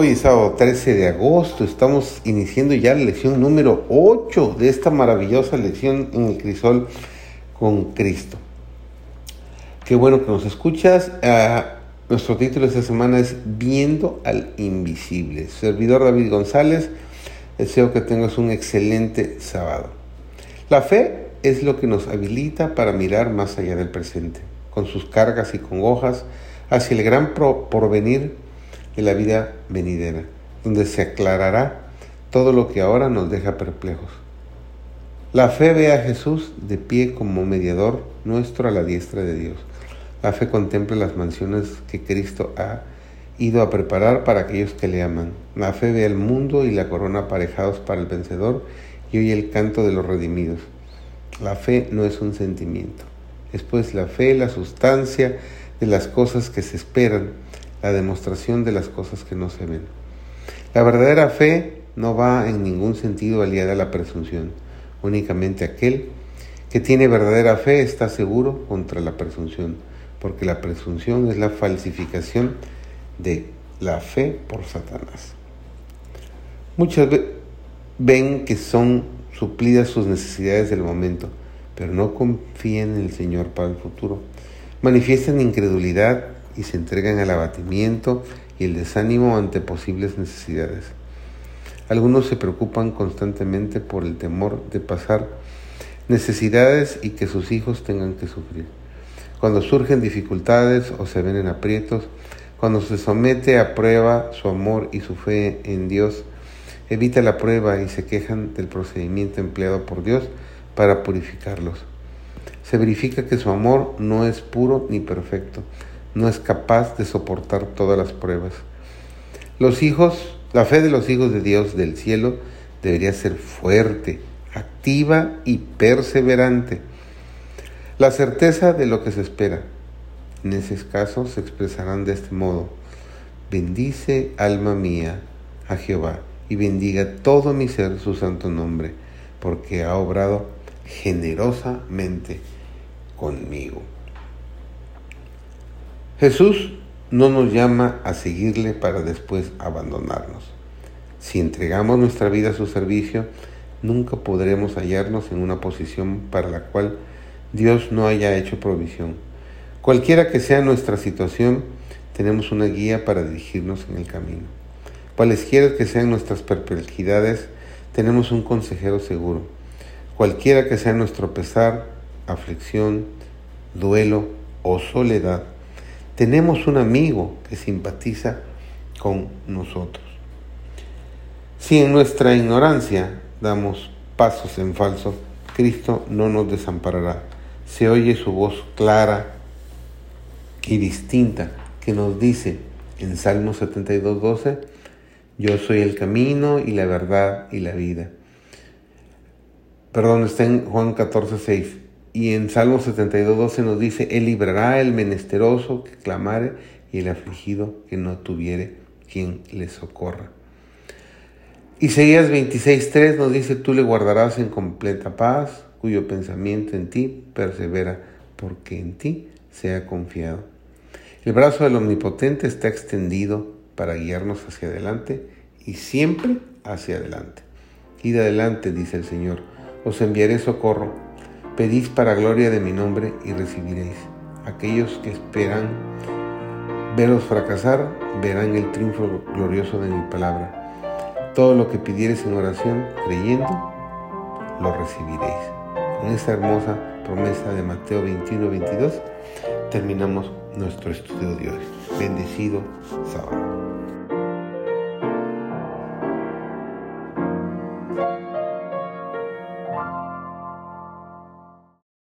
Hoy es sábado 13 de agosto, estamos iniciando ya la lección número 8 de esta maravillosa lección en el crisol con Cristo. Qué bueno que nos escuchas. Ah, nuestro título esta semana es Viendo al Invisible. Servidor David González, deseo que tengas un excelente sábado. La fe es lo que nos habilita para mirar más allá del presente, con sus cargas y congojas, hacia el gran porvenir la vida venidera, donde se aclarará todo lo que ahora nos deja perplejos. La fe ve a Jesús de pie como mediador nuestro a la diestra de Dios. La fe contempla las mansiones que Cristo ha ido a preparar para aquellos que le aman. La fe ve al mundo y la corona aparejados para el vencedor y oye el canto de los redimidos. La fe no es un sentimiento, es pues la fe la sustancia de las cosas que se esperan la demostración de las cosas que no se ven. La verdadera fe no va en ningún sentido aliada a la presunción. Únicamente aquel que tiene verdadera fe está seguro contra la presunción, porque la presunción es la falsificación de la fe por Satanás. Muchas ven que son suplidas sus necesidades del momento, pero no confían en el Señor para el futuro. Manifiestan incredulidad y se entregan al abatimiento y el desánimo ante posibles necesidades. Algunos se preocupan constantemente por el temor de pasar necesidades y que sus hijos tengan que sufrir. Cuando surgen dificultades o se ven en aprietos, cuando se somete a prueba su amor y su fe en Dios, evita la prueba y se quejan del procedimiento empleado por Dios para purificarlos. Se verifica que su amor no es puro ni perfecto, no es capaz de soportar todas las pruebas. Los hijos, la fe de los hijos de Dios del cielo debería ser fuerte, activa y perseverante. La certeza de lo que se espera. En ese caso se expresarán de este modo. Bendice, alma mía, a Jehová, y bendiga todo mi ser su santo nombre, porque ha obrado generosamente conmigo. Jesús no nos llama a seguirle para después abandonarnos. Si entregamos nuestra vida a su servicio, nunca podremos hallarnos en una posición para la cual Dios no haya hecho provisión. Cualquiera que sea nuestra situación, tenemos una guía para dirigirnos en el camino. Cualesquiera que sean nuestras perplejidades, tenemos un consejero seguro. Cualquiera que sea nuestro pesar, aflicción, duelo o soledad, tenemos un amigo que simpatiza con nosotros. Si en nuestra ignorancia damos pasos en falso, Cristo no nos desamparará. Se oye su voz clara y distinta que nos dice en Salmo 72, 12, yo soy el camino y la verdad y la vida. Perdón, está en Juan 14, 6. Y en Salmo 72, nos dice, Él librará el menesteroso que clamare y el afligido que no tuviere quien le socorra. Isaías 26.3 nos dice, tú le guardarás en completa paz, cuyo pensamiento en ti persevera, porque en ti se ha confiado. El brazo del Omnipotente está extendido para guiarnos hacia adelante y siempre hacia adelante. Id adelante, dice el Señor, os enviaré socorro Pedís para gloria de mi nombre y recibiréis. Aquellos que esperan veros fracasar verán el triunfo glorioso de mi palabra. Todo lo que pidieres en oración, creyendo, lo recibiréis. Con esta hermosa promesa de Mateo 21, 22, terminamos nuestro estudio de hoy. Bendecido sábado.